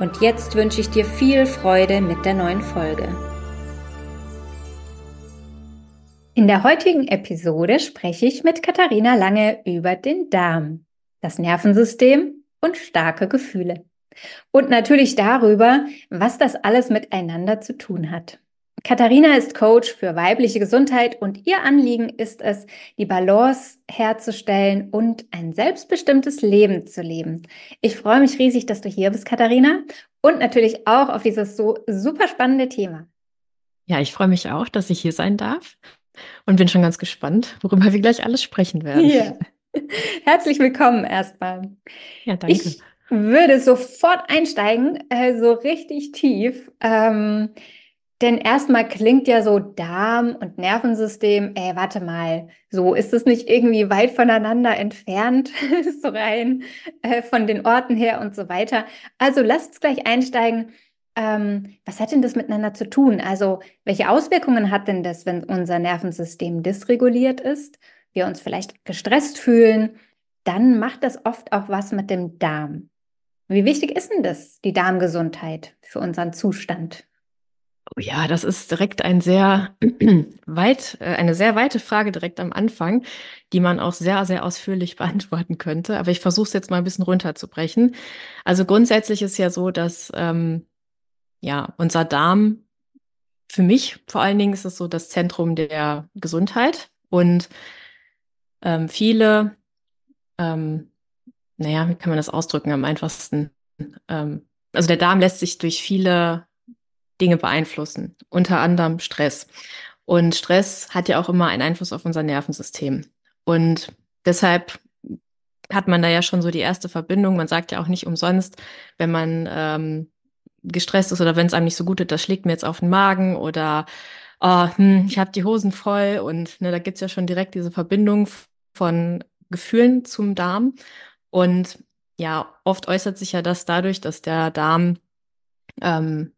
Und jetzt wünsche ich dir viel Freude mit der neuen Folge. In der heutigen Episode spreche ich mit Katharina Lange über den Darm, das Nervensystem und starke Gefühle. Und natürlich darüber, was das alles miteinander zu tun hat. Katharina ist Coach für weibliche Gesundheit und ihr Anliegen ist es, die Balance herzustellen und ein selbstbestimmtes Leben zu leben. Ich freue mich riesig, dass du hier bist, Katharina, und natürlich auch auf dieses so super spannende Thema. Ja, ich freue mich auch, dass ich hier sein darf und bin schon ganz gespannt, worüber wir gleich alles sprechen werden. Ja. Herzlich willkommen erstmal. Ja, danke. Ich würde sofort einsteigen, äh, so richtig tief. Ähm, denn erstmal klingt ja so Darm und Nervensystem, ey, warte mal, so ist es nicht irgendwie weit voneinander entfernt, so rein äh, von den Orten her und so weiter. Also lasst uns gleich einsteigen. Ähm, was hat denn das miteinander zu tun? Also welche Auswirkungen hat denn das, wenn unser Nervensystem dysreguliert ist, wir uns vielleicht gestresst fühlen? Dann macht das oft auch was mit dem Darm. Wie wichtig ist denn das, die Darmgesundheit für unseren Zustand? Ja, das ist direkt ein sehr weit, äh, eine sehr weite Frage direkt am Anfang, die man auch sehr, sehr ausführlich beantworten könnte. Aber ich versuche es jetzt mal ein bisschen runterzubrechen. Also grundsätzlich ist ja so, dass ähm, ja unser Darm für mich vor allen Dingen ist es so das Zentrum der Gesundheit und ähm, viele, ähm, naja, wie kann man das ausdrücken am einfachsten? Ähm, also der Darm lässt sich durch viele Dinge beeinflussen, unter anderem Stress. Und Stress hat ja auch immer einen Einfluss auf unser Nervensystem. Und deshalb hat man da ja schon so die erste Verbindung. Man sagt ja auch nicht umsonst, wenn man ähm, gestresst ist oder wenn es einem nicht so gut ist, das schlägt mir jetzt auf den Magen oder oh, hm, ich habe die Hosen voll und ne, da gibt's ja schon direkt diese Verbindung von Gefühlen zum Darm. Und ja, oft äußert sich ja das dadurch, dass der Darm ähm,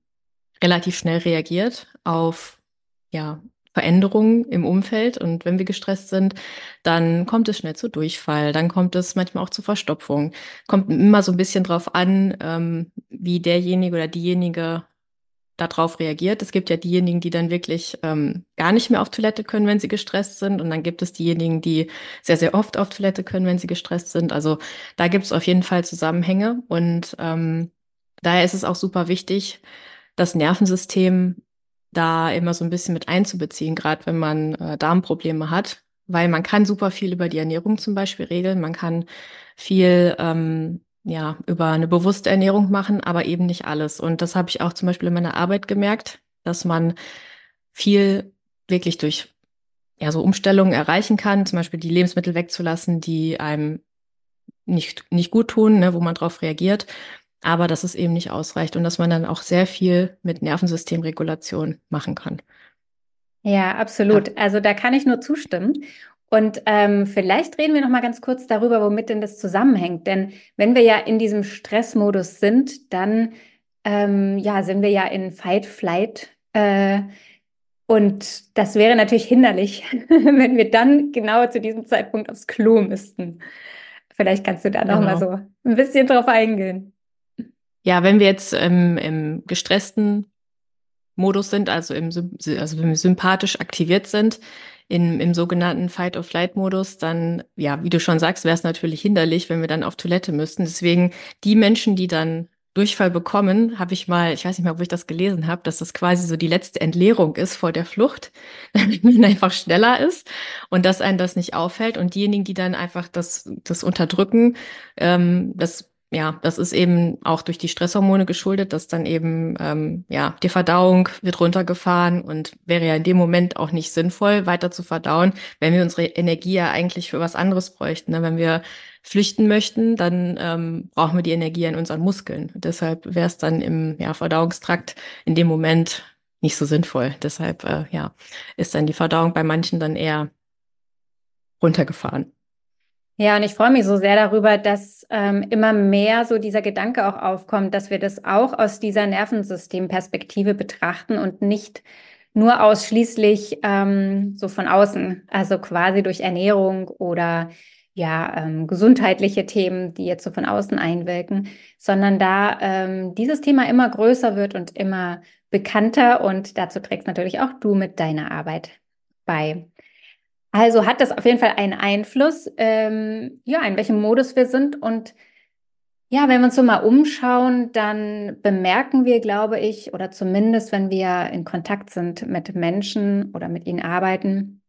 relativ schnell reagiert auf ja, Veränderungen im Umfeld. Und wenn wir gestresst sind, dann kommt es schnell zu Durchfall, dann kommt es manchmal auch zu Verstopfung. Kommt immer so ein bisschen drauf an, ähm, wie derjenige oder diejenige darauf reagiert. Es gibt ja diejenigen, die dann wirklich ähm, gar nicht mehr auf Toilette können, wenn sie gestresst sind. Und dann gibt es diejenigen, die sehr, sehr oft auf Toilette können, wenn sie gestresst sind. Also da gibt es auf jeden Fall Zusammenhänge. Und ähm, daher ist es auch super wichtig, das Nervensystem da immer so ein bisschen mit einzubeziehen, gerade wenn man äh, Darmprobleme hat, weil man kann super viel über die Ernährung zum Beispiel regeln, man kann viel ähm, ja über eine bewusste Ernährung machen, aber eben nicht alles. Und das habe ich auch zum Beispiel in meiner Arbeit gemerkt, dass man viel wirklich durch ja so Umstellungen erreichen kann, zum Beispiel die Lebensmittel wegzulassen, die einem nicht nicht gut tun, ne, wo man darauf reagiert aber dass es eben nicht ausreicht und dass man dann auch sehr viel mit Nervensystemregulation machen kann. Ja, absolut. Ja. Also da kann ich nur zustimmen. Und ähm, vielleicht reden wir noch mal ganz kurz darüber, womit denn das zusammenhängt. Denn wenn wir ja in diesem Stressmodus sind, dann ähm, ja sind wir ja in Fight, Flight. Äh, und das wäre natürlich hinderlich, wenn wir dann genau zu diesem Zeitpunkt aufs Klo müssten. Vielleicht kannst du da noch genau. mal so ein bisschen drauf eingehen. Ja, wenn wir jetzt ähm, im gestressten Modus sind, also im also wenn wir sympathisch aktiviert sind, in, im sogenannten Fight-or-Flight-Modus, dann, ja, wie du schon sagst, wäre es natürlich hinderlich, wenn wir dann auf Toilette müssten. Deswegen die Menschen, die dann Durchfall bekommen, habe ich mal, ich weiß nicht mehr, wo ich das gelesen habe, dass das quasi so die letzte Entleerung ist vor der Flucht, damit man einfach schneller ist und dass einem das nicht auffällt. Und diejenigen, die dann einfach das, das unterdrücken, ähm, das ja, das ist eben auch durch die Stresshormone geschuldet, dass dann eben, ähm, ja, die Verdauung wird runtergefahren und wäre ja in dem Moment auch nicht sinnvoll, weiter zu verdauen, wenn wir unsere Energie ja eigentlich für was anderes bräuchten. Ne? Wenn wir flüchten möchten, dann ähm, brauchen wir die Energie in unseren Muskeln. deshalb wäre es dann im ja, Verdauungstrakt in dem Moment nicht so sinnvoll. Deshalb, äh, ja, ist dann die Verdauung bei manchen dann eher runtergefahren. Ja, und ich freue mich so sehr darüber, dass ähm, immer mehr so dieser Gedanke auch aufkommt, dass wir das auch aus dieser Nervensystemperspektive betrachten und nicht nur ausschließlich ähm, so von außen, also quasi durch Ernährung oder ja, ähm, gesundheitliche Themen, die jetzt so von außen einwirken, sondern da ähm, dieses Thema immer größer wird und immer bekannter und dazu trägst natürlich auch du mit deiner Arbeit bei. Also hat das auf jeden Fall einen Einfluss, ähm, ja, in welchem Modus wir sind. Und ja, wenn wir uns so mal umschauen, dann bemerken wir, glaube ich, oder zumindest wenn wir in Kontakt sind mit Menschen oder mit ihnen arbeiten,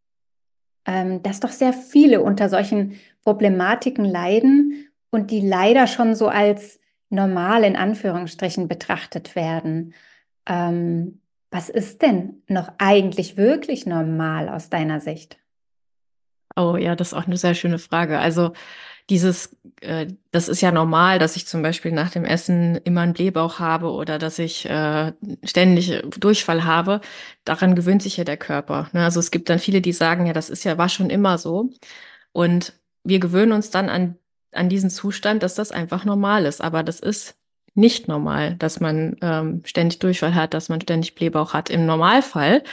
ähm, dass doch sehr viele unter solchen Problematiken leiden und die leider schon so als normal in Anführungsstrichen betrachtet werden. Ähm, was ist denn noch eigentlich wirklich normal aus deiner Sicht? Oh ja, das ist auch eine sehr schöne Frage. Also dieses, äh, das ist ja normal, dass ich zum Beispiel nach dem Essen immer einen Blähbauch habe oder dass ich äh, ständig Durchfall habe. Daran gewöhnt sich ja der Körper. Ne? Also es gibt dann viele, die sagen, ja, das ist ja, war schon immer so. Und wir gewöhnen uns dann an, an diesen Zustand, dass das einfach normal ist. Aber das ist nicht normal, dass man ähm, ständig Durchfall hat, dass man ständig Blähbauch hat. Im Normalfall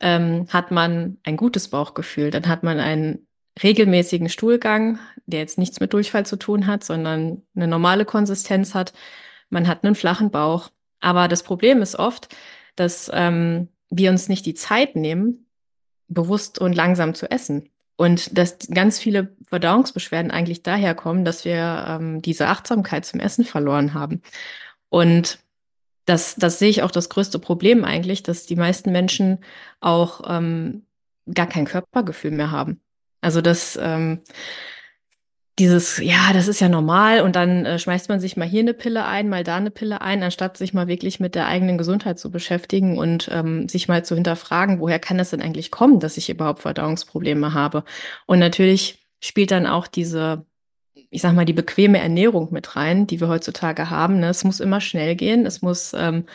ähm, hat man ein gutes Bauchgefühl, dann hat man einen regelmäßigen Stuhlgang, der jetzt nichts mit Durchfall zu tun hat, sondern eine normale Konsistenz hat. Man hat einen flachen Bauch. Aber das Problem ist oft, dass ähm, wir uns nicht die Zeit nehmen, bewusst und langsam zu essen. Und dass ganz viele Verdauungsbeschwerden eigentlich daher kommen, dass wir ähm, diese Achtsamkeit zum Essen verloren haben. Und das, das sehe ich auch das größte Problem eigentlich, dass die meisten Menschen auch ähm, gar kein Körpergefühl mehr haben. Also das, ähm, dieses, ja, das ist ja normal und dann äh, schmeißt man sich mal hier eine Pille ein, mal da eine Pille ein, anstatt sich mal wirklich mit der eigenen Gesundheit zu beschäftigen und ähm, sich mal zu hinterfragen, woher kann das denn eigentlich kommen, dass ich überhaupt Verdauungsprobleme habe? Und natürlich spielt dann auch diese, ich sag mal, die bequeme Ernährung mit rein, die wir heutzutage haben. Ne? Es muss immer schnell gehen, es muss ähm,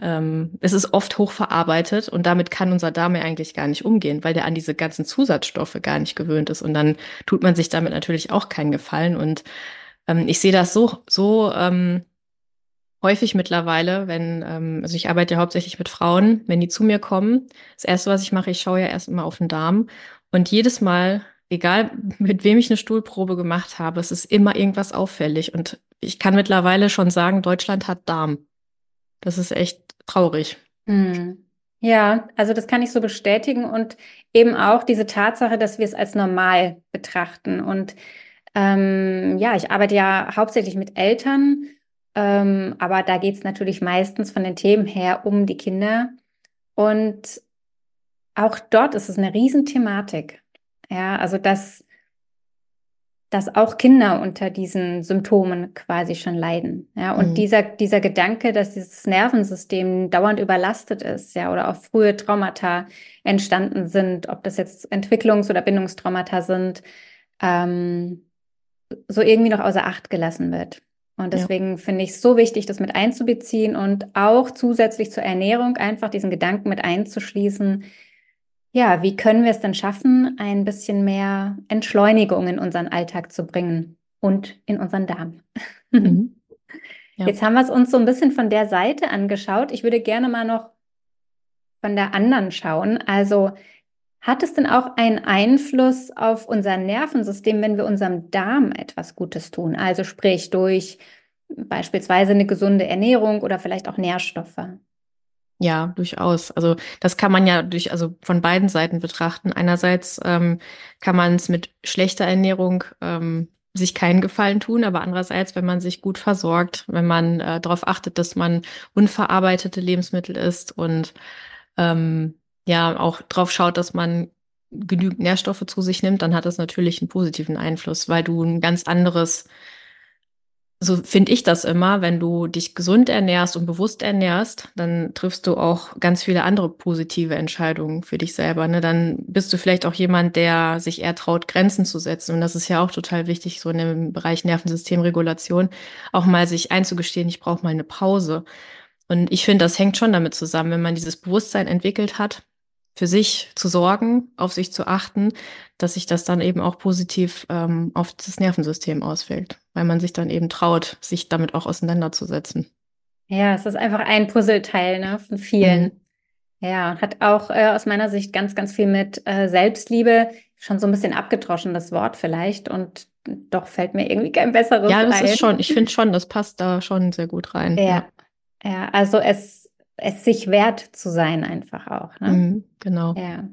ähm, es ist oft hochverarbeitet und damit kann unser Darm ja eigentlich gar nicht umgehen, weil der an diese ganzen Zusatzstoffe gar nicht gewöhnt ist. Und dann tut man sich damit natürlich auch keinen Gefallen. Und ähm, ich sehe das so, so ähm, häufig mittlerweile, wenn, ähm, also ich arbeite ja hauptsächlich mit Frauen, wenn die zu mir kommen, das erste, was ich mache, ich schaue ja erst mal auf den Darm. Und jedes Mal, egal mit wem ich eine Stuhlprobe gemacht habe, es ist immer irgendwas auffällig. Und ich kann mittlerweile schon sagen, Deutschland hat Darm. Das ist echt traurig. Hm. Ja, also das kann ich so bestätigen und eben auch diese Tatsache, dass wir es als normal betrachten. Und ähm, ja, ich arbeite ja hauptsächlich mit Eltern, ähm, aber da geht es natürlich meistens von den Themen her um die Kinder. Und auch dort ist es eine Riesenthematik. Ja, also dass dass auch Kinder unter diesen Symptomen quasi schon leiden. Ja, und mhm. dieser, dieser Gedanke, dass dieses Nervensystem dauernd überlastet ist, ja, oder auch frühe Traumata entstanden sind, ob das jetzt Entwicklungs- oder Bindungstraumata sind, ähm, so irgendwie noch außer Acht gelassen wird. Und deswegen ja. finde ich es so wichtig, das mit einzubeziehen und auch zusätzlich zur Ernährung einfach diesen Gedanken mit einzuschließen, ja, wie können wir es denn schaffen, ein bisschen mehr Entschleunigung in unseren Alltag zu bringen und in unseren Darm? Mhm. Ja. Jetzt haben wir es uns so ein bisschen von der Seite angeschaut. Ich würde gerne mal noch von der anderen schauen. Also hat es denn auch einen Einfluss auf unser Nervensystem, wenn wir unserem Darm etwas Gutes tun? Also sprich durch beispielsweise eine gesunde Ernährung oder vielleicht auch Nährstoffe. Ja, durchaus. Also das kann man ja durch, also von beiden Seiten betrachten. Einerseits ähm, kann man es mit schlechter Ernährung ähm, sich keinen Gefallen tun, aber andererseits, wenn man sich gut versorgt, wenn man äh, darauf achtet, dass man unverarbeitete Lebensmittel isst und ähm, ja auch darauf schaut, dass man genügend Nährstoffe zu sich nimmt, dann hat das natürlich einen positiven Einfluss, weil du ein ganz anderes so finde ich das immer, wenn du dich gesund ernährst und bewusst ernährst, dann triffst du auch ganz viele andere positive Entscheidungen für dich selber. Ne? Dann bist du vielleicht auch jemand, der sich eher traut, Grenzen zu setzen. Und das ist ja auch total wichtig, so in dem Bereich Nervensystemregulation, auch mal sich einzugestehen, ich brauche mal eine Pause. Und ich finde, das hängt schon damit zusammen, wenn man dieses Bewusstsein entwickelt hat, für sich zu sorgen, auf sich zu achten, dass sich das dann eben auch positiv ähm, auf das Nervensystem auswirkt, weil man sich dann eben traut, sich damit auch auseinanderzusetzen. Ja, es ist einfach ein Puzzleteil ne, von vielen. Mhm. Ja, hat auch äh, aus meiner Sicht ganz, ganz viel mit äh, Selbstliebe, schon so ein bisschen abgedroschen, das Wort vielleicht. Und doch fällt mir irgendwie kein besseres Ja, das ein. ist schon, ich finde schon, das passt da schon sehr gut rein. Ja, ja, ja also es, es sich wert zu sein einfach auch. Ne? Mhm, genau. Ja.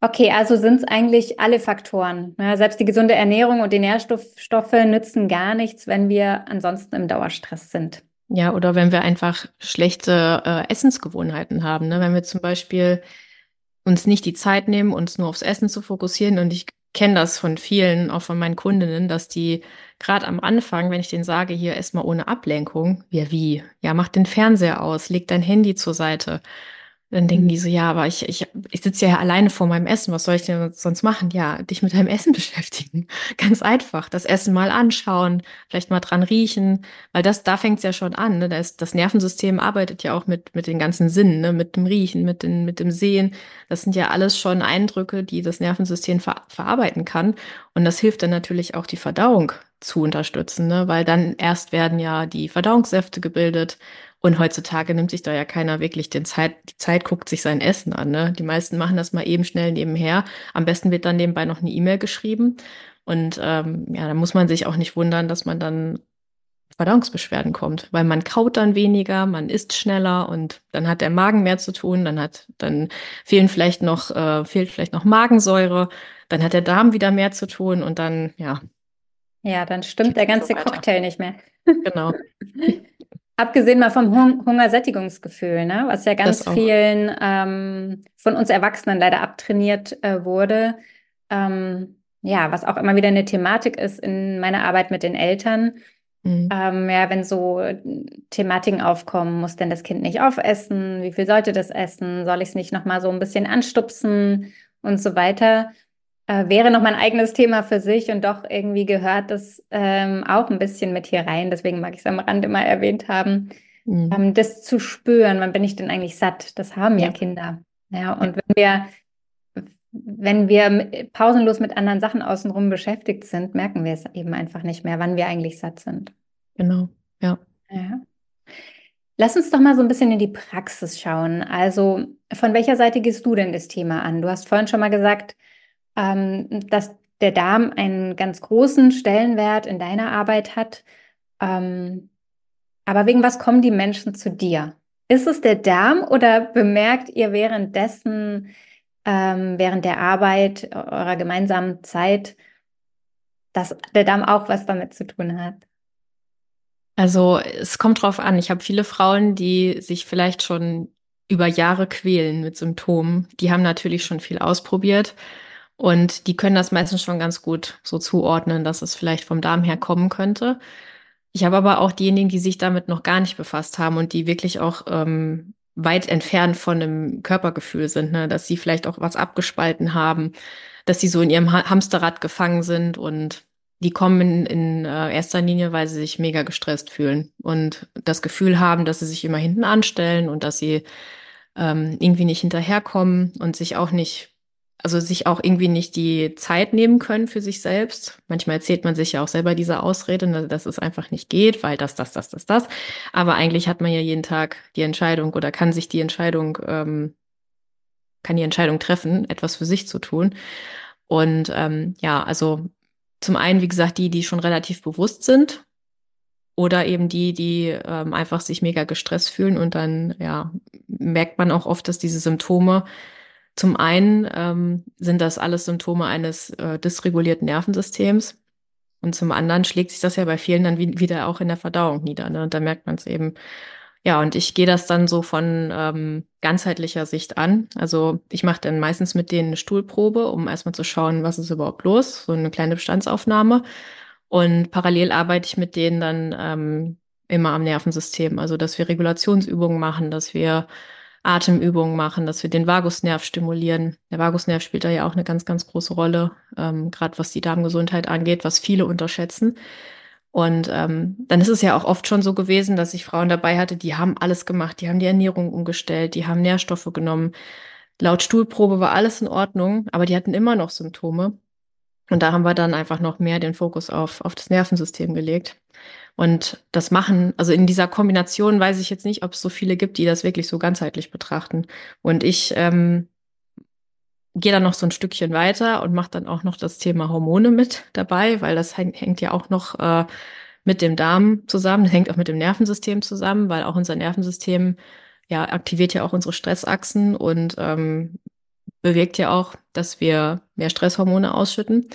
Okay, also sind es eigentlich alle Faktoren. Ne? Selbst die gesunde Ernährung und die Nährstoffe nützen gar nichts, wenn wir ansonsten im Dauerstress sind. Ja, oder wenn wir einfach schlechte äh, Essensgewohnheiten haben. Ne? Wenn wir zum Beispiel uns nicht die Zeit nehmen, uns nur aufs Essen zu fokussieren. Und ich kenne das von vielen, auch von meinen Kundinnen, dass die gerade am Anfang, wenn ich denen sage, hier erstmal ohne Ablenkung, ja wie? Ja, mach den Fernseher aus, leg dein Handy zur Seite. Dann denken die so, ja, aber ich, ich, ich sitze ja alleine vor meinem Essen, was soll ich denn sonst machen? Ja, dich mit deinem Essen beschäftigen. Ganz einfach. Das Essen mal anschauen, vielleicht mal dran riechen, weil das, da fängt es ja schon an. Ne? Das, das Nervensystem arbeitet ja auch mit, mit den ganzen Sinnen, ne? mit dem Riechen, mit, den, mit dem Sehen. Das sind ja alles schon Eindrücke, die das Nervensystem ver verarbeiten kann. Und das hilft dann natürlich auch die Verdauung zu unterstützen, ne? weil dann erst werden ja die Verdauungssäfte gebildet und heutzutage nimmt sich da ja keiner wirklich den Zeit, die Zeit, guckt sich sein Essen an. Ne? Die meisten machen das mal eben schnell nebenher. Am besten wird dann nebenbei noch eine E-Mail geschrieben. Und ähm, ja, da muss man sich auch nicht wundern, dass man dann Verdauungsbeschwerden kommt, weil man kaut dann weniger, man isst schneller und dann hat der Magen mehr zu tun, dann hat, dann fehlen vielleicht noch, äh, fehlt vielleicht noch Magensäure, dann hat der Darm wieder mehr zu tun und dann, ja. Ja, dann stimmt der ganze so Cocktail nicht mehr. Genau. Abgesehen mal vom Hung Hungersättigungsgefühl, ne? was ja ganz vielen ähm, von uns Erwachsenen leider abtrainiert äh, wurde. Ähm, ja, was auch immer wieder eine Thematik ist in meiner Arbeit mit den Eltern. Mhm. Ähm, ja, wenn so Thematiken aufkommen, muss denn das Kind nicht aufessen? Wie viel sollte das essen? Soll ich es nicht nochmal so ein bisschen anstupsen und so weiter? Äh, wäre noch mein eigenes Thema für sich und doch irgendwie gehört das ähm, auch ein bisschen mit hier rein. Deswegen mag ich es am Rande mal erwähnt haben. Mhm. Ähm, das zu spüren, wann bin ich denn eigentlich satt? Das haben ja, ja Kinder. Ja, und wenn wir, wenn wir pausenlos mit anderen Sachen außenrum beschäftigt sind, merken wir es eben einfach nicht mehr, wann wir eigentlich satt sind. Genau, ja. ja. Lass uns doch mal so ein bisschen in die Praxis schauen. Also, von welcher Seite gehst du denn das Thema an? Du hast vorhin schon mal gesagt, ähm, dass der Darm einen ganz großen Stellenwert in deiner Arbeit hat. Ähm, aber wegen was kommen die Menschen zu dir? Ist es der Darm oder bemerkt ihr währenddessen, ähm, während der Arbeit eurer gemeinsamen Zeit, dass der Darm auch was damit zu tun hat? Also es kommt drauf an. Ich habe viele Frauen, die sich vielleicht schon über Jahre quälen mit Symptomen. Die haben natürlich schon viel ausprobiert und die können das meistens schon ganz gut so zuordnen, dass es vielleicht vom Darm her kommen könnte. Ich habe aber auch diejenigen, die sich damit noch gar nicht befasst haben und die wirklich auch ähm, weit entfernt von einem Körpergefühl sind, ne? dass sie vielleicht auch was abgespalten haben, dass sie so in ihrem ha Hamsterrad gefangen sind und die kommen in, in äh, erster Linie, weil sie sich mega gestresst fühlen und das Gefühl haben, dass sie sich immer hinten anstellen und dass sie ähm, irgendwie nicht hinterherkommen und sich auch nicht also sich auch irgendwie nicht die Zeit nehmen können für sich selbst. Manchmal erzählt man sich ja auch selber diese Ausrede, ne, dass es einfach nicht geht, weil das, das, das, das, das. Aber eigentlich hat man ja jeden Tag die Entscheidung oder kann sich die Entscheidung, ähm, kann die Entscheidung treffen, etwas für sich zu tun. Und ähm, ja, also zum einen, wie gesagt, die, die schon relativ bewusst sind oder eben die, die ähm, einfach sich mega gestresst fühlen und dann, ja, merkt man auch oft, dass diese Symptome zum einen ähm, sind das alles Symptome eines äh, dysregulierten Nervensystems. Und zum anderen schlägt sich das ja bei vielen dann wie, wieder auch in der Verdauung nieder. Ne? Und da merkt man es eben. Ja, und ich gehe das dann so von ähm, ganzheitlicher Sicht an. Also ich mache dann meistens mit denen eine Stuhlprobe, um erstmal zu schauen, was ist überhaupt los. So eine kleine Bestandsaufnahme. Und parallel arbeite ich mit denen dann ähm, immer am Nervensystem. Also, dass wir Regulationsübungen machen, dass wir Atemübungen machen, dass wir den Vagusnerv stimulieren. Der Vagusnerv spielt da ja auch eine ganz, ganz große Rolle, ähm, gerade was die Darmgesundheit angeht, was viele unterschätzen. Und ähm, dann ist es ja auch oft schon so gewesen, dass ich Frauen dabei hatte, die haben alles gemacht, die haben die Ernährung umgestellt, die haben Nährstoffe genommen. Laut Stuhlprobe war alles in Ordnung, aber die hatten immer noch Symptome. Und da haben wir dann einfach noch mehr den Fokus auf, auf das Nervensystem gelegt. Und das machen, also in dieser Kombination weiß ich jetzt nicht, ob es so viele gibt, die das wirklich so ganzheitlich betrachten. Und ich ähm, gehe dann noch so ein Stückchen weiter und mache dann auch noch das Thema Hormone mit dabei, weil das hängt, ja auch noch äh, mit dem Darm zusammen, hängt auch mit dem Nervensystem zusammen, weil auch unser Nervensystem ja aktiviert ja auch unsere Stressachsen und ähm, bewirkt ja auch, dass wir mehr Stresshormone ausschütten.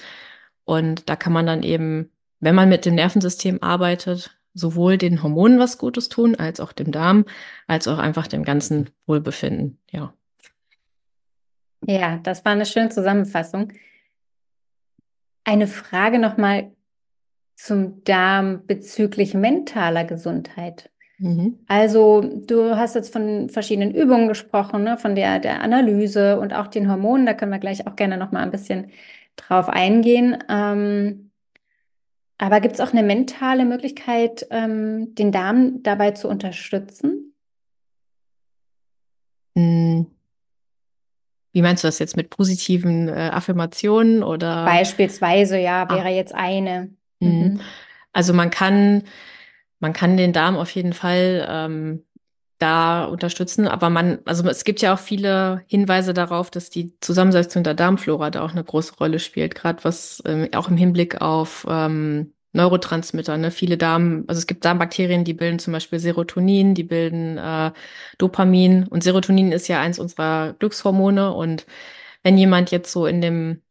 Und da kann man dann eben, wenn man mit dem Nervensystem arbeitet, sowohl den Hormonen was Gutes tun, als auch dem Darm, als auch einfach dem ganzen Wohlbefinden. Ja. Ja, das war eine schöne Zusammenfassung. Eine Frage nochmal zum Darm bezüglich mentaler Gesundheit. Mhm. Also du hast jetzt von verschiedenen Übungen gesprochen, ne? von der, der Analyse und auch den Hormonen. Da können wir gleich auch gerne noch mal ein bisschen drauf eingehen. Ähm, aber gibt es auch eine mentale Möglichkeit, ähm, den Darm dabei zu unterstützen? Mhm. Wie meinst du das jetzt mit positiven äh, Affirmationen oder? Beispielsweise, ja, wäre ah. jetzt eine. Mhm. mhm. Also man kann, man kann den Darm auf jeden Fall ähm, da unterstützen, aber man, also es gibt ja auch viele Hinweise darauf, dass die Zusammensetzung der Darmflora da auch eine große Rolle spielt, gerade was ähm, auch im Hinblick auf ähm, Neurotransmitter, ne? Viele Darm, also es gibt Darmbakterien, die bilden zum Beispiel Serotonin, die bilden äh, Dopamin. Und Serotonin ist ja eins unserer Glückshormone. Und wenn jemand jetzt so in dem,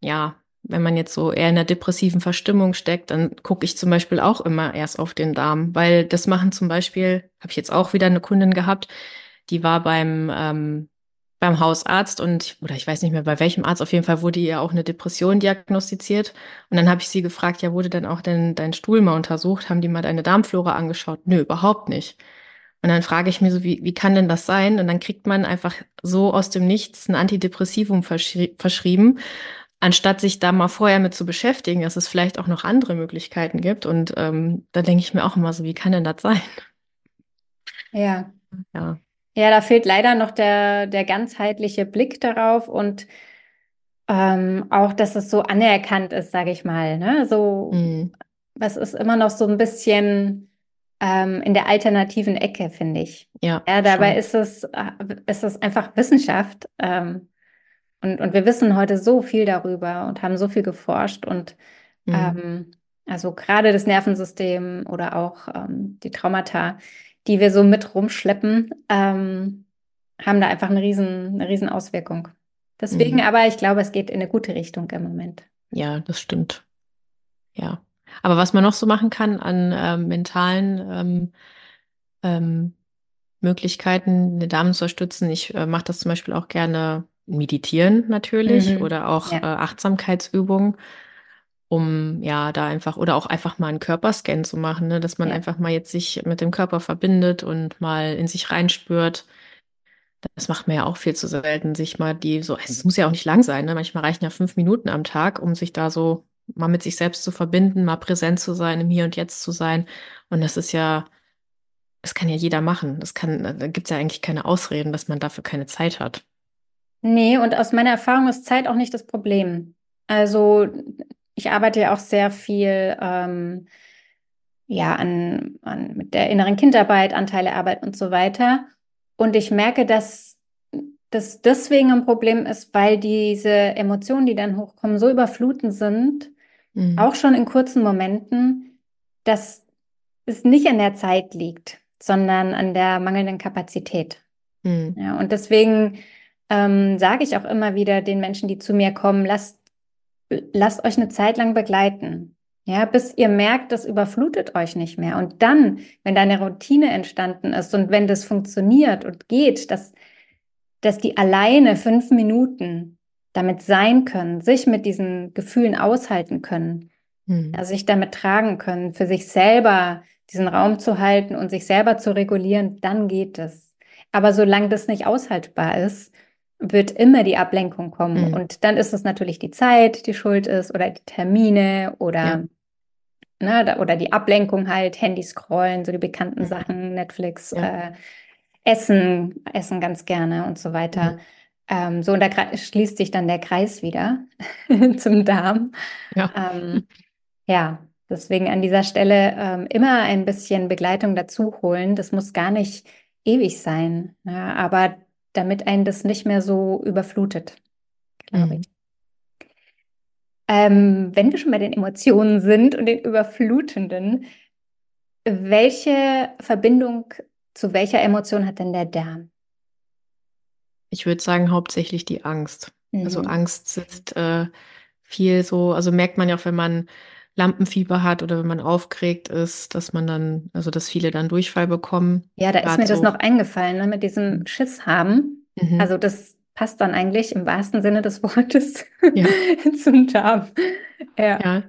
ja, wenn man jetzt so eher in der depressiven Verstimmung steckt, dann gucke ich zum Beispiel auch immer erst auf den Darm, weil das machen zum Beispiel, habe ich jetzt auch wieder eine Kundin gehabt, die war beim ähm, beim Hausarzt und, oder ich weiß nicht mehr bei welchem Arzt, auf jeden Fall wurde ihr auch eine Depression diagnostiziert. Und dann habe ich sie gefragt, ja, wurde dann auch denn dein Stuhl mal untersucht? Haben die mal deine Darmflora angeschaut? Nö, überhaupt nicht. Und dann frage ich mir so, wie, wie kann denn das sein? Und dann kriegt man einfach so aus dem Nichts ein Antidepressivum verschri verschrieben, anstatt sich da mal vorher mit zu beschäftigen, dass es vielleicht auch noch andere Möglichkeiten gibt. Und ähm, da denke ich mir auch immer so, wie kann denn das sein? Ja. Ja. Ja, da fehlt leider noch der, der ganzheitliche Blick darauf und ähm, auch, dass es so anerkannt ist, sage ich mal. Ne? So, mhm. was ist immer noch so ein bisschen ähm, in der alternativen Ecke, finde ich. Ja, ja dabei ist es, äh, ist es einfach Wissenschaft. Ähm, und, und wir wissen heute so viel darüber und haben so viel geforscht und mhm. ähm, also gerade das Nervensystem oder auch ähm, die Traumata, die wir so mit rumschleppen, ähm, haben da einfach eine riesen, eine riesen Auswirkung. Deswegen, mhm. aber ich glaube, es geht in eine gute Richtung im Moment. Ja, das stimmt. Ja. Aber was man noch so machen kann an ähm, mentalen ähm, ähm, Möglichkeiten, eine Dame zu unterstützen, ich äh, mache das zum Beispiel auch gerne meditieren natürlich mhm. oder auch ja. äh, Achtsamkeitsübungen um ja da einfach oder auch einfach mal einen Körperscan zu machen, ne? dass man ja. einfach mal jetzt sich mit dem Körper verbindet und mal in sich reinspürt. Das macht man ja auch viel zu selten, sich mal die so, es muss ja auch nicht lang sein, ne? Manchmal reichen ja fünf Minuten am Tag, um sich da so mal mit sich selbst zu verbinden, mal präsent zu sein, im Hier und Jetzt zu sein. Und das ist ja, das kann ja jeder machen. Das kann, da gibt es ja eigentlich keine Ausreden, dass man dafür keine Zeit hat. Nee, und aus meiner Erfahrung ist Zeit auch nicht das Problem. Also ich arbeite ja auch sehr viel ähm, ja, an, an, mit der inneren Kindarbeit, Anteilearbeit und so weiter. Und ich merke, dass das deswegen ein Problem ist, weil diese Emotionen, die dann hochkommen, so überflutend sind, mhm. auch schon in kurzen Momenten, dass es nicht an der Zeit liegt, sondern an der mangelnden Kapazität. Mhm. Ja, und deswegen ähm, sage ich auch immer wieder den Menschen, die zu mir kommen, lasst lasst euch eine Zeit lang begleiten. Ja, bis ihr merkt, das überflutet euch nicht mehr. Und dann, wenn deine Routine entstanden ist und wenn das funktioniert und geht, dass, dass die alleine fünf Minuten damit sein können, sich mit diesen Gefühlen aushalten können, Mhm. Also sich damit tragen können, für sich selber diesen Raum zu halten und sich selber zu regulieren, dann geht es. Aber solange das nicht aushaltbar ist, wird immer die Ablenkung kommen. Mhm. Und dann ist es natürlich die Zeit, die schuld ist oder die Termine oder, Ja. ne, oder die Ablenkung halt, Handy scrollen, so die bekannten Mhm. Sachen, Netflix, Ja. äh, Essen, Essen ganz gerne und so weiter. Mhm. Ähm, so, und da schließt sich dann der Kreis wieder zum Darm. Ja. Ähm, ja, deswegen an dieser Stelle ähm, immer ein bisschen Begleitung dazu holen. Das muss gar nicht ewig sein, ja, aber damit einen das nicht mehr so überflutet, glaube Mhm. Ähm, wenn wir schon bei den Emotionen sind und den Überflutenden, welche Verbindung zu welcher Emotion hat denn der Darm? Ich würde sagen, hauptsächlich die Angst. Also Mhm. Angst sitzt äh, viel so, also merkt man ja auch, wenn man Lampenfieber hat oder wenn man aufgeregt ist, dass man dann, also dass viele dann Durchfall bekommen. Ja, da ist mir das so. noch eingefallen, ne, mit diesem Mhm. Schiss haben. Mhm. Also das passt dann eigentlich im wahrsten Sinne des Wortes Ja. zum Darm. Ja. Ja,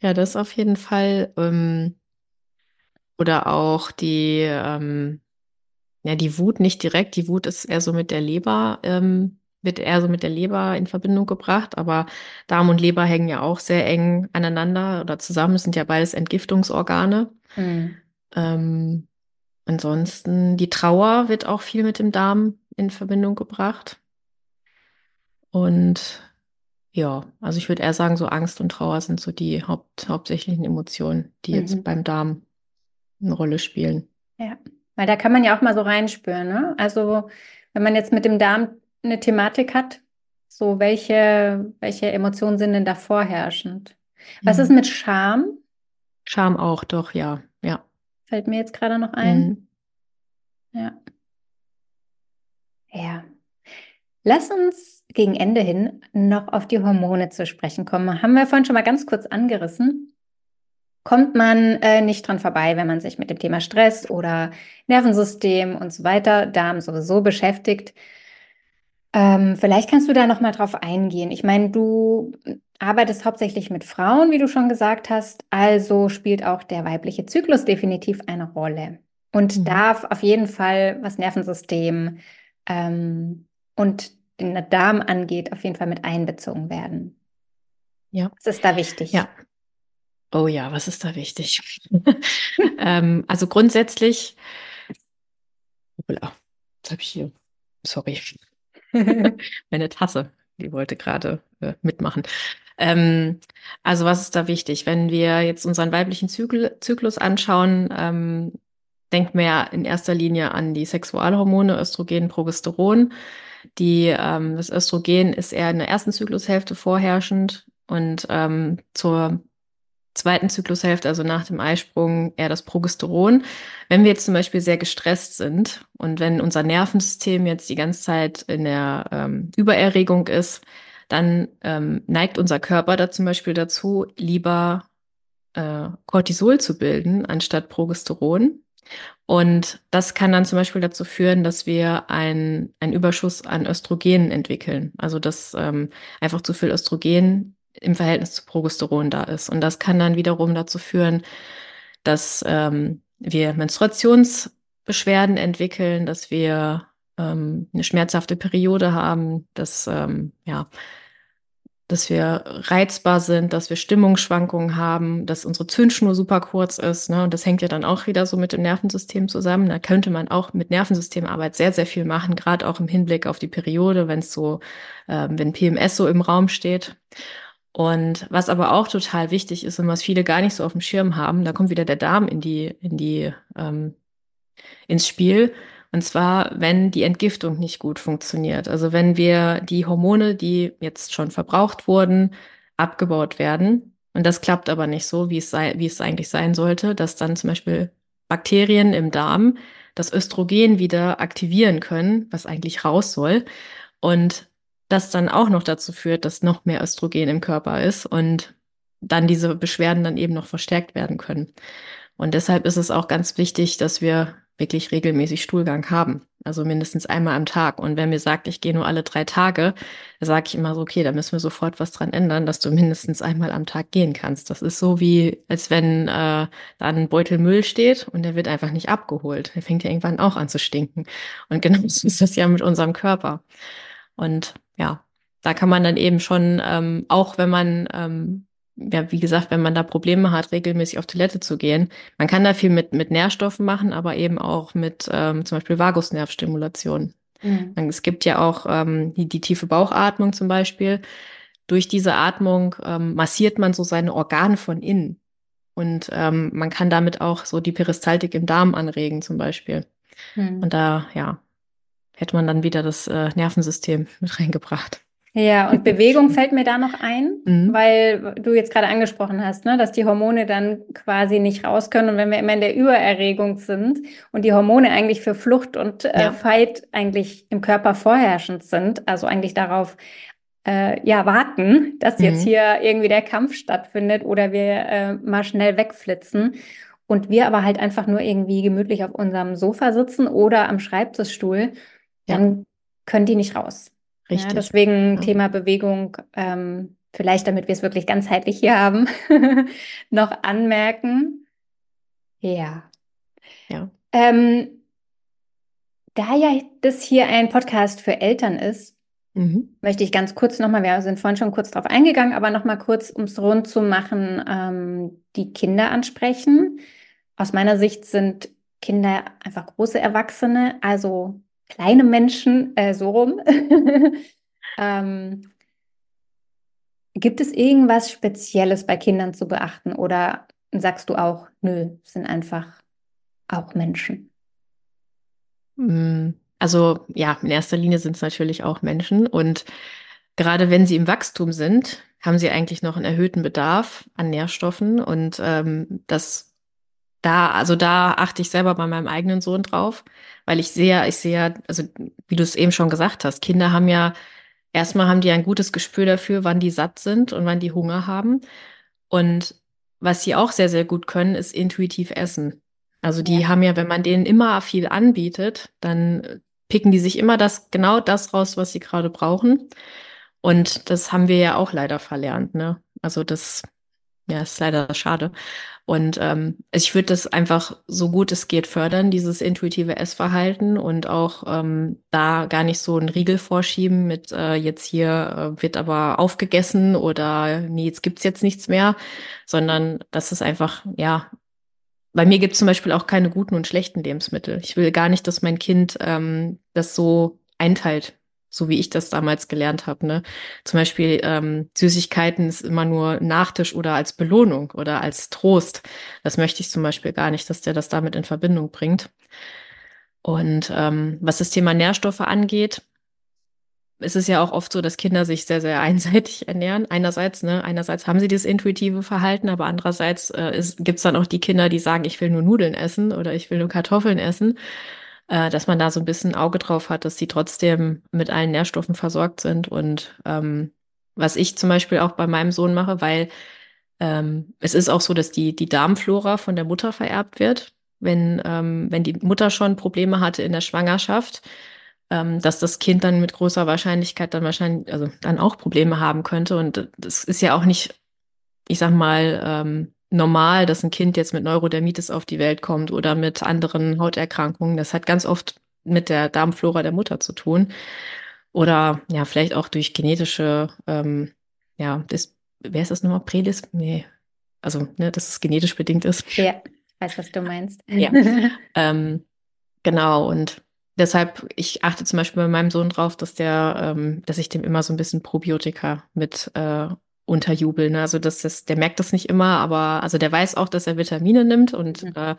ja, das auf jeden Fall. Ähm, oder auch die, ähm, ja, die Wut nicht direkt. Die Wut ist eher so mit der Leber, ähm, wird eher so mit der Leber in Verbindung gebracht. Aber Darm und Leber hängen ja auch sehr eng aneinander oder zusammen. Es sind ja beides Entgiftungsorgane. Mhm. Ähm, ansonsten, die Trauer wird auch viel mit dem Darm in Verbindung gebracht. Und ja, also ich würde eher sagen, so Angst und Trauer sind so die Haupt, hauptsächlichen Emotionen, die jetzt Mhm. beim Darm eine Rolle spielen. Ja, weil da kann man ja auch mal so reinspüren, ne? Also wenn man jetzt mit dem Darm eine Thematik hat, so welche, welche Emotionen sind denn da vorherrschend? Was ist Mhm. mit Scham? Scham auch, doch, ja, ja. Fällt mir jetzt gerade noch ein. Mhm. Ja. Ja. Lass uns gegen Ende hin noch auf die Hormone zu sprechen kommen. Haben wir vorhin schon mal ganz kurz angerissen. Kommt man äh, nicht dran vorbei, wenn man sich mit dem Thema Stress oder Nervensystem und so weiter, Darm sowieso beschäftigt. Ähm, vielleicht kannst du da noch mal drauf eingehen. Ich meine, du arbeitest hauptsächlich mit Frauen, wie du schon gesagt hast, also spielt auch der weibliche Zyklus definitiv eine Rolle und Mhm. darf auf jeden Fall, was Nervensystem ähm, und den Darm angeht, auf jeden Fall mit einbezogen werden. Ja. Was ist da wichtig? Ja. Oh ja, was ist da wichtig? ähm, also grundsätzlich, hoppla, jetzt habe ich hier, sorry, meine Tasse, die wollte gerade äh, mitmachen. Ähm, also was ist da wichtig? Wenn wir jetzt unseren weiblichen Zykl Zyklus anschauen, ähm, denken wir ja in erster Linie an die Sexualhormone Östrogen, Progesteron. Die, ähm, das Östrogen ist eher in der ersten Zyklushälfte vorherrschend und ähm, zur zweiten Zyklushälfte, also nach dem Eisprung, eher das Progesteron. Wenn wir jetzt zum Beispiel sehr gestresst sind und wenn unser Nervensystem jetzt die ganze Zeit in der ähm, Übererregung ist, dann ähm, neigt unser Körper da zum Beispiel dazu, lieber äh, Cortisol zu bilden anstatt Progesteron. Und das kann dann zum Beispiel dazu führen, dass wir einen Überschuss an Östrogen entwickeln. Also dass ähm, einfach zu viel Östrogen im Verhältnis zu Progesteron da ist. Und das kann dann wiederum dazu führen, dass ähm, wir Menstruationsbeschwerden entwickeln, dass wir ähm, eine schmerzhafte Periode haben, dass ähm, ja dass wir reizbar sind, dass wir Stimmungsschwankungen haben, dass unsere Zündschnur super kurz ist. Ne? Und das hängt ja dann auch wieder so mit dem Nervensystem zusammen. Da könnte man auch mit Nervensystemarbeit sehr, sehr viel machen, gerade auch im Hinblick auf die Periode, wenn es so, äh, wenn PMS so im Raum steht. Und was aber auch total wichtig ist und was viele gar nicht so auf dem Schirm haben, da kommt wieder der Darm in die, in die, ähm, ins Spiel. Und zwar, wenn die Entgiftung nicht gut funktioniert. Also wenn wir die Hormone, die jetzt schon verbraucht wurden, abgebaut werden. Und das klappt aber nicht so, wie es, sei, wie es eigentlich sein sollte, dass dann zum Beispiel Bakterien im Darm das Östrogen wieder aktivieren können, was eigentlich raus soll. Und das dann auch noch dazu führt, dass noch mehr Östrogen im Körper ist und dann diese Beschwerden dann eben noch verstärkt werden können. Und deshalb ist es auch ganz wichtig, dass wir wirklich regelmäßig Stuhlgang haben. Also mindestens einmal am Tag. Und wenn mir sagt, ich gehe nur alle drei Tage, sage ich immer so, okay, da müssen wir sofort was dran ändern, dass du mindestens einmal am Tag gehen kannst. Das ist so wie, als wenn äh, da ein Beutel Müll steht und der wird einfach nicht abgeholt. Der fängt ja irgendwann auch an zu stinken. Und genau so ist das ja mit unserem Körper. Und ja, da kann man dann eben schon, ähm, auch wenn man ähm, ja, wie gesagt, wenn man da Probleme hat, regelmäßig auf Toilette zu gehen, man kann da viel mit, mit Nährstoffen machen, aber eben auch mit ähm, zum Beispiel Vagusnervstimulation. Mhm. Es gibt ja auch ähm, die, die tiefe Bauchatmung zum Beispiel. Durch diese Atmung ähm, massiert man so seine Organe von innen. Und ähm, man kann damit auch so die Peristaltik im Darm anregen zum Beispiel. Mhm. Und da, ja, hätte man dann wieder das äh, Nervensystem mit reingebracht. Ja, und Bewegung fällt mir da noch ein, mhm. weil du jetzt gerade angesprochen hast, ne, dass die Hormone dann quasi nicht raus können. Und wenn wir immer in der Übererregung sind und die Hormone eigentlich für Flucht und äh, ja. Fight eigentlich im Körper vorherrschend sind, also eigentlich darauf äh, ja, warten, dass mhm. jetzt hier irgendwie der Kampf stattfindet oder wir äh, mal schnell wegflitzen. Und wir aber halt einfach nur irgendwie gemütlich auf unserem Sofa sitzen oder am Schreibtischstuhl, dann können die nicht raus. Richtig. Ja, deswegen ja. Thema Bewegung, ähm, vielleicht damit wir es wirklich ganzheitlich hier haben, noch anmerken. Ja. Ja. Ähm, da ja das hier ein Podcast für Eltern ist, mhm. möchte ich ganz kurz nochmal, wir sind vorhin schon kurz drauf eingegangen, aber nochmal kurz, um es rund zu machen, ähm, die Kinder ansprechen. Aus meiner Sicht sind Kinder einfach große Erwachsene, also kleine Menschen, äh, so rum. ähm, gibt es irgendwas Spezielles bei Kindern zu beachten oder sagst du auch, nö, sind einfach auch Menschen? Hm, also ja, in erster Linie sind es natürlich auch Menschen und gerade wenn sie im Wachstum sind, haben sie eigentlich noch einen erhöhten Bedarf an Nährstoffen und ähm, das da, also da achte ich selber bei meinem eigenen Sohn drauf, weil ich sehe, ich sehe, also wie du es eben schon gesagt hast, Kinder haben ja, erstmal haben die ein gutes Gespür dafür, wann die satt sind und wann die Hunger haben. Und was sie auch sehr, sehr gut können, ist intuitiv essen. Also die ja. haben ja, wenn man denen immer viel anbietet, dann picken die sich immer das, genau das raus, was sie gerade brauchen. Und das haben wir ja auch leider verlernt, ne? Also das, ja, ist leider schade. Und ähm, ich würde das einfach so gut es geht fördern, dieses intuitive Essverhalten und auch ähm, da gar nicht so einen Riegel vorschieben mit äh, jetzt hier äh, wird aber aufgegessen oder nee, jetzt gibt's jetzt nichts mehr, sondern das ist einfach, ja, bei mir gibt es zum Beispiel auch keine guten und schlechten Lebensmittel. Ich will gar nicht, dass mein Kind ähm, das so einteilt so wie ich das damals gelernt habe. Ne? Zum Beispiel ähm, Süßigkeiten ist immer nur Nachtisch oder als Belohnung oder als Trost. Das möchte ich zum Beispiel gar nicht, dass der das damit in Verbindung bringt. Und ähm, was das Thema Nährstoffe angeht, ist es ja auch oft so, dass Kinder sich sehr, sehr einseitig ernähren. Einerseits, ne, einerseits haben sie das intuitive Verhalten, aber andererseits äh, gibt es dann auch die Kinder, die sagen, ich will nur Nudeln essen oder ich will nur Kartoffeln essen äh, dass man da so ein bisschen Auge drauf hat, dass sie trotzdem mit allen Nährstoffen versorgt sind. Und ähm, was ich zum Beispiel auch bei meinem Sohn mache, weil ähm, es ist auch so, dass die, die Darmflora von der Mutter vererbt wird. Wenn, ähm, wenn die Mutter schon Probleme hatte in der Schwangerschaft, ähm, dass das Kind dann mit großer Wahrscheinlichkeit dann wahrscheinlich, also dann auch Probleme haben könnte. Und das ist ja auch nicht, ich sag mal, ähm, normal, dass ein Kind jetzt mit Neurodermitis auf die Welt kommt oder mit anderen Hauterkrankungen. Das hat ganz oft mit der Darmflora der Mutter zu tun. Oder ja, vielleicht auch durch genetische, ähm, ja, das, wer ist das nochmal? Prädis? Nee. Also, ne, dass es genetisch bedingt ist. Ja, weiß, was du meinst. Ja. ähm, genau, und deshalb, ich achte zum Beispiel bei meinem Sohn drauf, dass der, ähm, dass ich dem immer so ein bisschen Probiotika mit äh, unterjubeln. Also das ist, der merkt das nicht immer, aber also der weiß auch, dass er Vitamine nimmt und mhm. äh,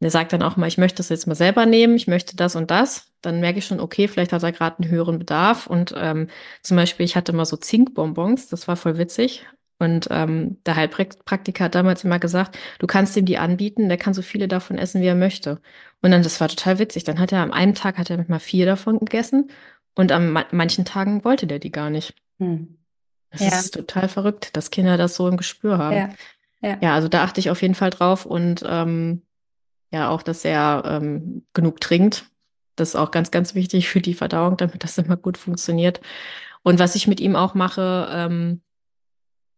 der sagt dann auch mal, ich möchte das jetzt mal selber nehmen, ich möchte das und das. Dann merke ich schon, okay, vielleicht hat er gerade einen höheren Bedarf. Und ähm, zum Beispiel, ich hatte mal so Zinkbonbons, das war voll witzig. Und ähm, der Heilpraktiker hat damals immer gesagt, du kannst ihm die anbieten, der kann so viele davon essen, wie er möchte. Und dann, das war total witzig. Dann hat er am einen Tag hat er mal vier davon gegessen und an manchen Tagen wollte der die gar nicht. Hm. Das ja. ist total verrückt, dass Kinder das so im Gespür haben. Ja, ja. ja also da achte ich auf jeden Fall drauf und ähm, ja, auch, dass er ähm, genug trinkt. Das ist auch ganz, ganz wichtig für die Verdauung, damit das immer gut funktioniert. Und was ich mit ihm auch mache, ähm,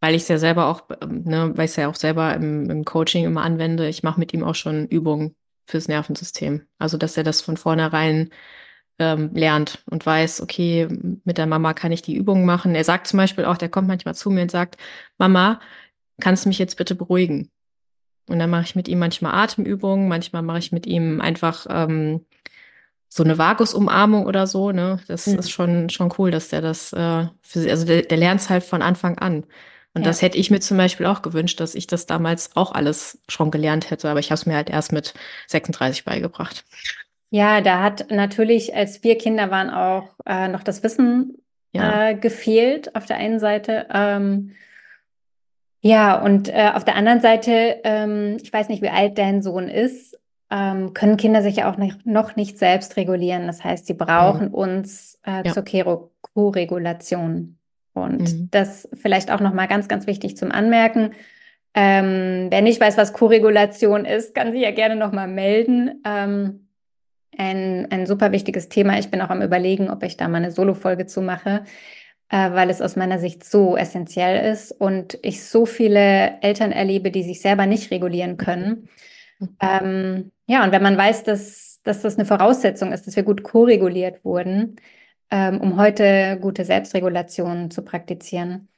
weil ich es ja selber auch, ähm, ne, weil ich es ja auch selber im, im Coaching immer anwende, ich mache mit ihm auch schon Übungen fürs Nervensystem. Also, dass er das von vornherein ähm, lernt und weiß, okay, mit der Mama kann ich die Übungen machen. Er sagt zum Beispiel auch, der kommt manchmal zu mir und sagt, Mama, kannst du mich jetzt bitte beruhigen? Und dann mache ich mit ihm manchmal Atemübungen, manchmal mache ich mit ihm einfach ähm, so eine Vagusumarmung oder so. Ne? Das mhm. ist schon, schon cool, dass der das äh, für, also der, der lernt es halt von Anfang an. Und ja. das hätte ich mir zum Beispiel auch gewünscht, dass ich das damals auch alles schon gelernt hätte, aber ich habe es mir halt erst mit 36 beigebracht. Ja, da hat natürlich, als wir Kinder waren, auch äh, noch das Wissen ja. äh, gefehlt auf der einen Seite. Ähm, ja, und äh, auf der anderen Seite, ähm, ich weiß nicht, wie alt dein Sohn ist, ähm, können Kinder sich ja auch nicht, noch nicht selbst regulieren. Das heißt, sie brauchen mhm. uns äh, ja. zur Co-Regulation. Und mhm. das vielleicht auch nochmal ganz, ganz wichtig zum Anmerken. Ähm, wer nicht weiß, was Co-Regulation ist, kann sich ja gerne nochmal melden. Ein, ein super wichtiges Thema. Ich bin auch am Überlegen, ob ich da mal eine Solo-Folge zu mache äh, weil es aus meiner Sicht so essentiell ist und ich so viele Eltern erlebe, die sich selber nicht regulieren können. Ähm, ja, und wenn man weiß, dass, dass das eine Voraussetzung ist, dass wir gut koreguliert wurden, ähm, um heute gute Selbstregulation zu praktizieren,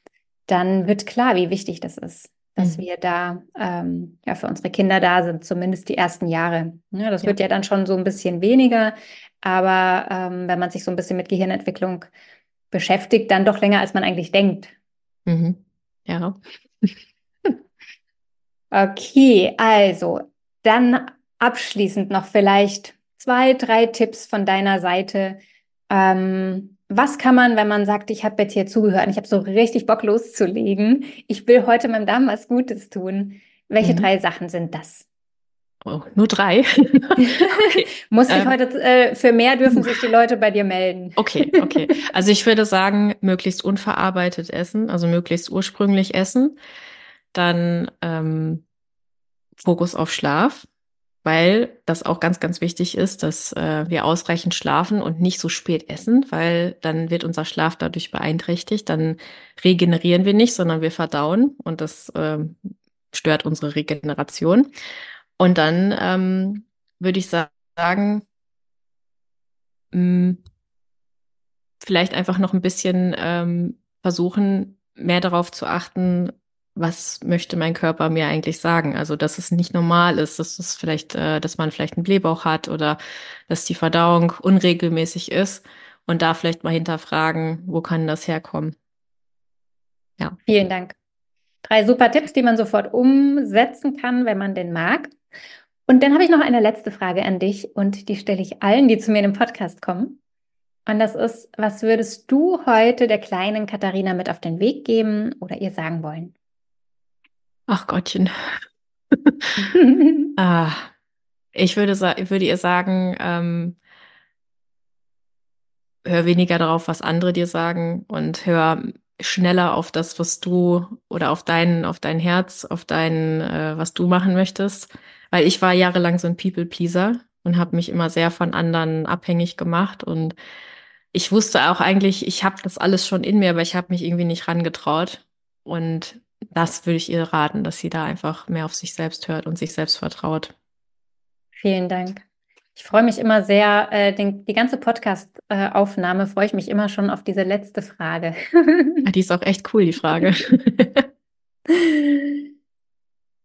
dann wird klar, wie wichtig das ist, dass mhm. wir da ähm, ja, für unsere Kinder da sind, zumindest die ersten Jahre. Ja, das ja. wird ja dann schon so ein bisschen weniger, aber ähm, wenn man sich so ein bisschen mit Gehirnentwicklung beschäftigt dann doch länger, als man eigentlich denkt. Mhm. Ja. okay, also dann abschließend noch vielleicht zwei, drei Tipps von deiner Seite. Ähm, was kann man, wenn man sagt, ich habe jetzt hier zugehört und ich habe so richtig Bock loszulegen, ich will heute meinem Darm was Gutes tun. Welche mhm. drei Sachen sind das? Oh, nur drei. okay. Muss ich ähm, heute, äh, für mehr dürfen sich die Leute bei dir melden. okay, okay. Also ich würde sagen, möglichst unverarbeitet essen, also möglichst ursprünglich essen. Dann ähm, Fokus auf Schlaf, weil das auch ganz, ganz wichtig ist, dass äh, wir ausreichend schlafen und nicht so spät essen, weil dann wird unser Schlaf dadurch beeinträchtigt. Dann regenerieren wir nicht, sondern wir verdauen und das äh, stört unsere Regeneration. Und dann ähm, würde ich sagen, mh, hm, vielleicht einfach noch ein bisschen ähm, versuchen, mehr darauf zu achten, was möchte mein Körper mir eigentlich sagen? Also, dass es nicht normal ist, dass es vielleicht, äh, dass man vielleicht einen Blähbauch hat oder dass die Verdauung unregelmäßig ist und da vielleicht mal hinterfragen, wo kann das herkommen? Ja. Vielen Dank. Drei super Tipps, die man sofort umsetzen kann, wenn man den mag. Und dann habe ich noch eine letzte Frage an dich und die stelle ich allen, die zu mir in den Podcast kommen. Und das ist, was würdest du heute der kleinen Katharina mit auf den Weg geben oder ihr sagen wollen? Ach Gottchen. ah, ich würde, würde ihr sagen, ähm, hör weniger darauf, was andere dir sagen und hör schneller auf das, was du oder auf dein, auf dein Herz, auf dein, äh, was du machen möchtest. Weil ich war jahrelang so ein People-Pleaser und habe mich immer sehr von anderen abhängig gemacht. Und ich wusste auch eigentlich, ich habe das alles schon in mir, aber ich habe mich irgendwie nicht rangetraut. Und das würde ich ihr raten, dass sie da einfach mehr auf sich selbst hört und sich selbst vertraut. Vielen Dank. Ich freue mich immer sehr, äh, den, die ganze Podcast-Aufnahme freue ich mich immer schon auf diese letzte Frage. ja, die ist auch echt cool, die Frage.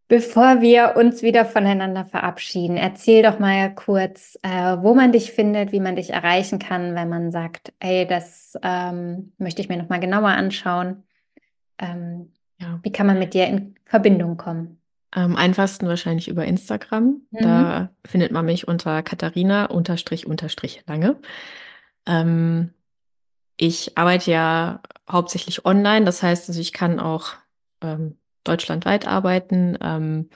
Bevor wir uns wieder voneinander verabschieden, erzähl doch mal kurz, äh, wo man dich findet, wie man dich erreichen kann, wenn man sagt, hey, das ähm, möchte ich mir noch mal genauer anschauen. Ähm, ja. Wie kann man mit dir in Verbindung kommen? Am einfachsten wahrscheinlich über Instagram. Mhm. Da findet man mich unter Katharina unterstrich unterstrich lange. Ähm, ich arbeite ja hauptsächlich online, das heißt, also ich kann auch ähm, deutschlandweit arbeiten. Ähm,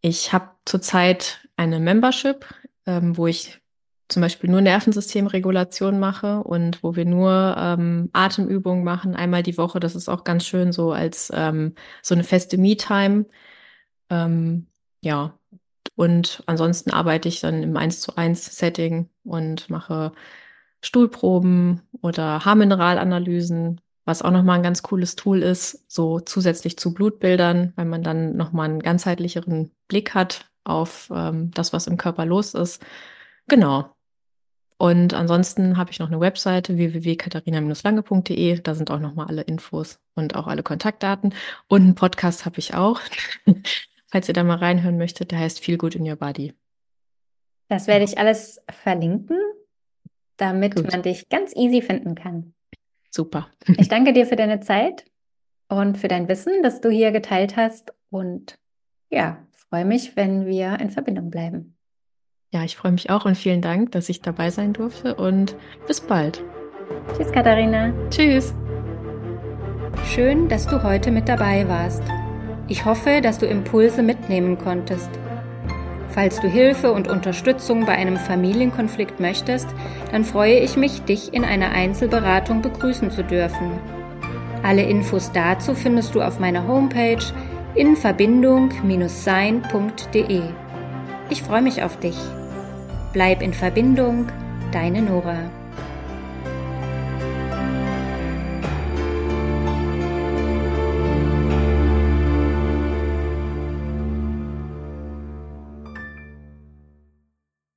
ich habe zurzeit eine Membership, ähm, wo ich zum Beispiel nur Nervensystemregulation mache und wo wir nur ähm, Atemübungen machen, einmal die Woche. Das ist auch ganz schön so als ähm, so eine feste Me-Time. Ähm, ja, Und ansonsten arbeite ich dann im 1 zu 1 Setting und mache Stuhlproben oder Haarmineralanalysen, was auch nochmal ein ganz cooles Tool ist, so zusätzlich zu Blutbildern, weil man dann nochmal einen ganzheitlicheren Blick hat auf ähm, das, was im Körper los ist. Genau. Und ansonsten habe ich noch eine Webseite www.katharina-lange.de. Da sind auch nochmal alle Infos und auch alle Kontaktdaten. Und einen Podcast habe ich auch, falls ihr da mal reinhören möchtet. Der heißt Feel Good in Your Body. Das werde ich alles verlinken, damit Gut. man dich ganz easy finden kann. Super. Ich danke dir für deine Zeit und für dein Wissen, das du hier geteilt hast. Und ja, freue mich, wenn wir in Verbindung bleiben. Ja, ich freue mich auch und vielen Dank, dass ich dabei sein durfte und bis bald. Tschüss, Katharina. Tschüss. Schön, dass du heute mit dabei warst. Ich hoffe, dass du Impulse mitnehmen konntest. Falls du Hilfe und Unterstützung bei einem Familienkonflikt möchtest, dann freue ich mich, dich in einer Einzelberatung begrüßen zu dürfen. Alle Infos dazu findest du auf meiner Homepage in verbindung-sein.de. Ich freue mich auf dich. Bleib in Verbindung, deine Nora.